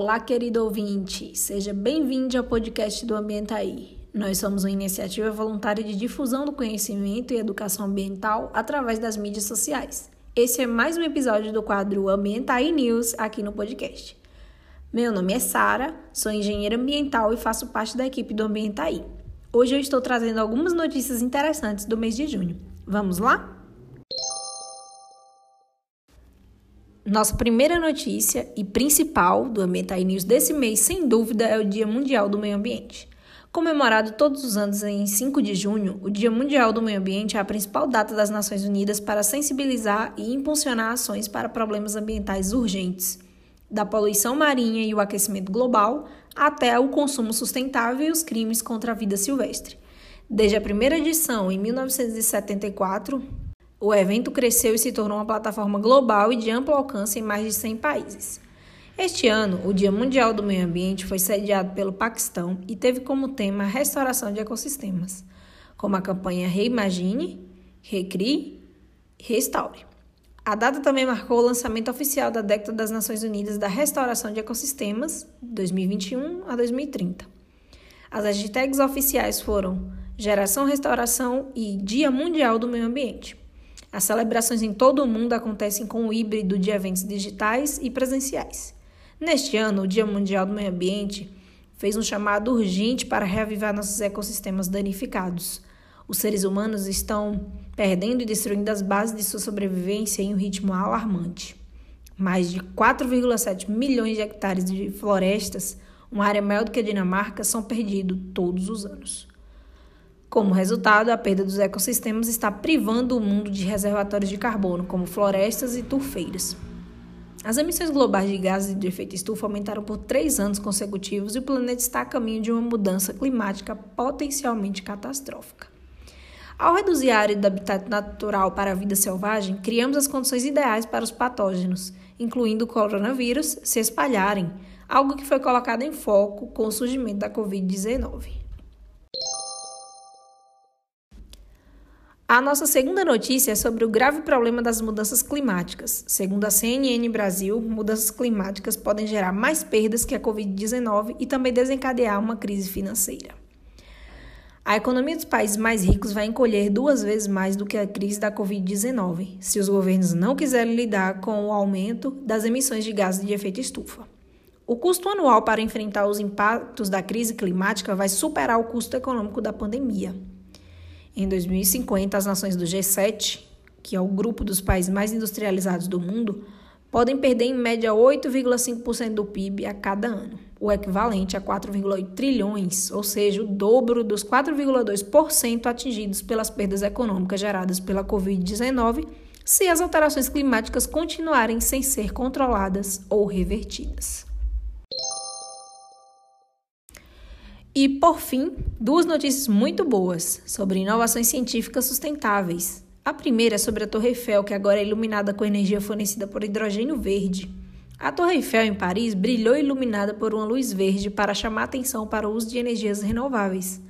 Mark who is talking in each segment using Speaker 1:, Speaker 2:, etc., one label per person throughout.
Speaker 1: Olá, querido ouvinte! Seja bem-vindo ao podcast do Ambientaí. Nós somos uma iniciativa voluntária de difusão do conhecimento e educação ambiental através das mídias sociais. Esse é mais um episódio do quadro Ambientaí News aqui no podcast. Meu nome é Sara, sou engenheira ambiental e faço parte da equipe do Ambientaí. Hoje eu estou trazendo algumas notícias interessantes do mês de junho. Vamos lá? Nossa primeira notícia e principal do Ambiental News desse mês, sem dúvida, é o Dia Mundial do Meio Ambiente. Comemorado todos os anos em 5 de junho, o Dia Mundial do Meio Ambiente é a principal data das Nações Unidas para sensibilizar e impulsionar ações para problemas ambientais urgentes, da poluição marinha e o aquecimento global até o consumo sustentável e os crimes contra a vida silvestre. Desde a primeira edição, em 1974, o evento cresceu e se tornou uma plataforma global e de amplo alcance em mais de 100 países. Este ano, o Dia Mundial do Meio Ambiente foi sediado pelo Paquistão e teve como tema a restauração de ecossistemas, como a campanha Reimagine, Recrie, Restaure. A data também marcou o lançamento oficial da década das Nações Unidas da Restauração de Ecossistemas, 2021 a 2030. As hashtags oficiais foram Geração Restauração e Dia Mundial do Meio Ambiente. As celebrações em todo o mundo acontecem com o híbrido de eventos digitais e presenciais. Neste ano, o Dia Mundial do Meio Ambiente fez um chamado urgente para reavivar nossos ecossistemas danificados. Os seres humanos estão perdendo e destruindo as bases de sua sobrevivência em um ritmo alarmante. Mais de 4,7 milhões de hectares de florestas, uma área maior do que a Dinamarca, são perdidos todos os anos. Como resultado, a perda dos ecossistemas está privando o mundo de reservatórios de carbono, como florestas e turfeiras. As emissões globais de gases de efeito estufa aumentaram por três anos consecutivos e o planeta está a caminho de uma mudança climática potencialmente catastrófica. Ao reduzir a área do habitat natural para a vida selvagem, criamos as condições ideais para os patógenos, incluindo o coronavírus, se espalharem, algo que foi colocado em foco com o surgimento da Covid-19. A nossa segunda notícia é sobre o grave problema das mudanças climáticas. Segundo a CNN Brasil, mudanças climáticas podem gerar mais perdas que a Covid-19 e também desencadear uma crise financeira. A economia dos países mais ricos vai encolher duas vezes mais do que a crise da Covid-19, se os governos não quiserem lidar com o aumento das emissões de gases de efeito estufa. O custo anual para enfrentar os impactos da crise climática vai superar o custo econômico da pandemia. Em 2050, as nações do G7, que é o grupo dos países mais industrializados do mundo, podem perder em média 8,5% do PIB a cada ano, o equivalente a 4,8 trilhões, ou seja, o dobro dos 4,2% atingidos pelas perdas econômicas geradas pela Covid-19, se as alterações climáticas continuarem sem ser controladas ou revertidas. E, por fim, duas notícias muito boas sobre inovações científicas sustentáveis. A primeira é sobre a Torre Eiffel, que agora é iluminada com energia fornecida por hidrogênio verde. A Torre Eiffel, em Paris, brilhou iluminada por uma luz verde para chamar atenção para o uso de energias renováveis.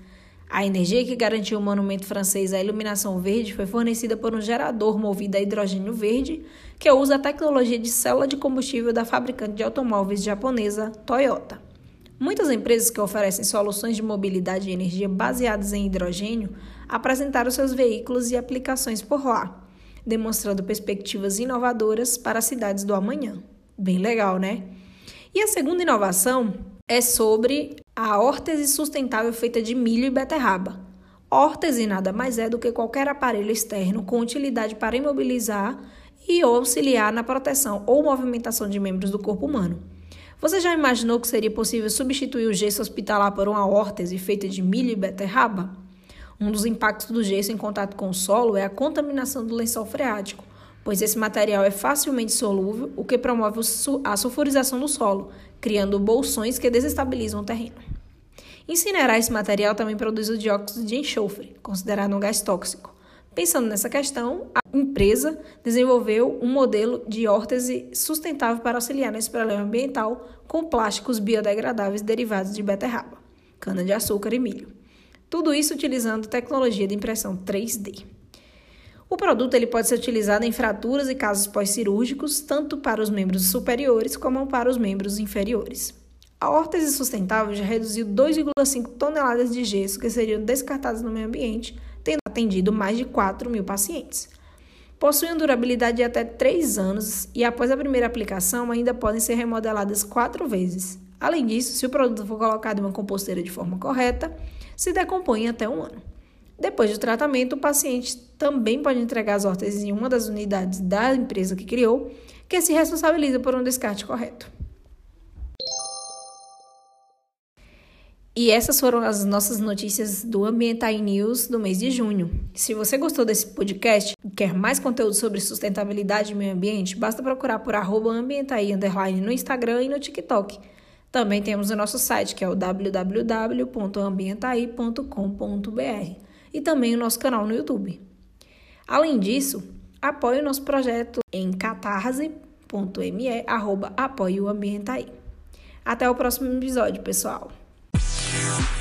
Speaker 1: A energia que garantiu o monumento francês à iluminação verde foi fornecida por um gerador movido a hidrogênio verde, que usa a tecnologia de célula de combustível da fabricante de automóveis japonesa Toyota. Muitas empresas que oferecem soluções de mobilidade e energia baseadas em hidrogênio apresentaram seus veículos e aplicações por lá, demonstrando perspectivas inovadoras para as cidades do amanhã. Bem legal, né? E a segunda inovação é sobre a órtese sustentável feita de milho e beterraba. Órtese nada mais é do que qualquer aparelho externo com utilidade para imobilizar e auxiliar na proteção ou movimentação de membros do corpo humano. Você já imaginou que seria possível substituir o gesso hospitalar por uma órtese feita de milho e beterraba? Um dos impactos do gesso em contato com o solo é a contaminação do lençol freático, pois esse material é facilmente solúvel, o que promove a sulfurização do solo, criando bolsões que desestabilizam o terreno. Incinerar esse material também produz o dióxido de enxofre, considerado um gás tóxico. Pensando nessa questão, a empresa desenvolveu um modelo de órtese sustentável para auxiliar nesse problema ambiental com plásticos biodegradáveis derivados de beterraba, cana-de-açúcar e milho. Tudo isso utilizando tecnologia de impressão 3D. O produto ele pode ser utilizado em fraturas e casos pós-cirúrgicos, tanto para os membros superiores como para os membros inferiores. A órtese sustentável já reduziu 2,5 toneladas de gesso que seriam descartados no meio ambiente, atendido mais de 4 mil pacientes. Possuem durabilidade de até 3 anos e, após a primeira aplicação, ainda podem ser remodeladas quatro vezes. Além disso, se o produto for colocado em uma composteira de forma correta, se decompõe em até um ano. Depois do tratamento, o paciente também pode entregar as órteses em uma das unidades da empresa que criou, que se responsabiliza por um descarte correto. E essas foram as nossas notícias do Ambientai News do mês de junho. Se você gostou desse podcast e quer mais conteúdo sobre sustentabilidade e meio ambiente, basta procurar por arroba Ambientai no Instagram e no TikTok. Também temos o nosso site, que é o www.ambientai.com.br e também o nosso canal no YouTube. Além disso, apoie o nosso projeto em catarse.me arroba apoie o Ambientaí. Até o próximo episódio, pessoal! Peace.